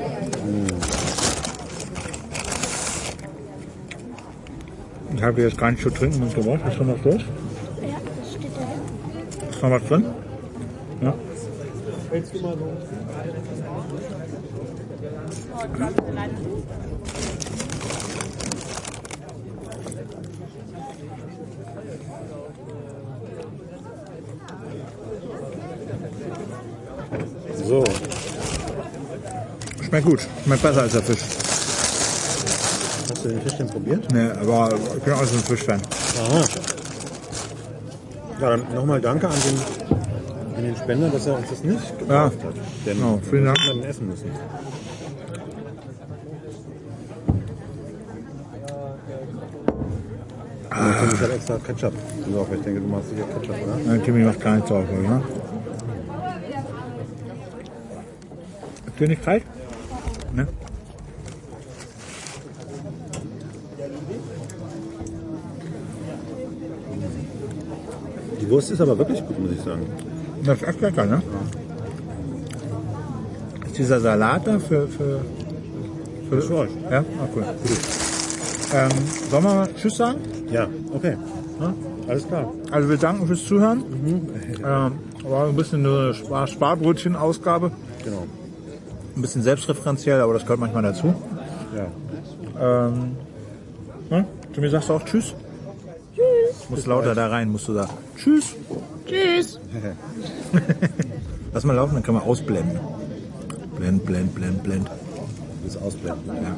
Ich habe jetzt gar nicht zu trinken mitgebracht. Hast du noch Durst? Ja, das steht da hinten. Ist noch was drin? Ja. So. Schmeckt gut. Schmeckt besser als der Fisch. Hast du den Fisch denn probiert? Nee, aber ich bin auch so ein Fischfan. Aha. Ja, nochmal danke an den, an den Spender, dass er uns das nicht gekauft hat. Denn Genau, vielen Dank. dann essen müssen. Ah. Ich habe extra Ketchup. drauf. Ich denke, du machst sicher Ketchup, oder? Nein, Timmy macht gar nichts drauf, ne? Ist dir nicht kalt? Wurst ist aber wirklich gut, muss ich sagen. Das ist echt lecker, ne? Ist dieser Salat da für... für, für Das war's. Ja? Ah, cool. Ähm, sollen wir mal Tschüss sagen? Ja, okay. Ja, alles klar. Also wir danken fürs Zuhören. Ähm, war ein bisschen eine Spar Sparbrötchen-Ausgabe. Genau. Ein bisschen selbstreferenziell, aber das gehört manchmal dazu. Ja. Ähm, ne? Timmy, sagst du auch Tschüss? Tschüss. Muss lauter da rein, musst du sagen. Tschüss. Tschüss. Lass mal laufen, dann können wir ausblenden. Blend, blend, blend, blend. Das ausblenden. Ja.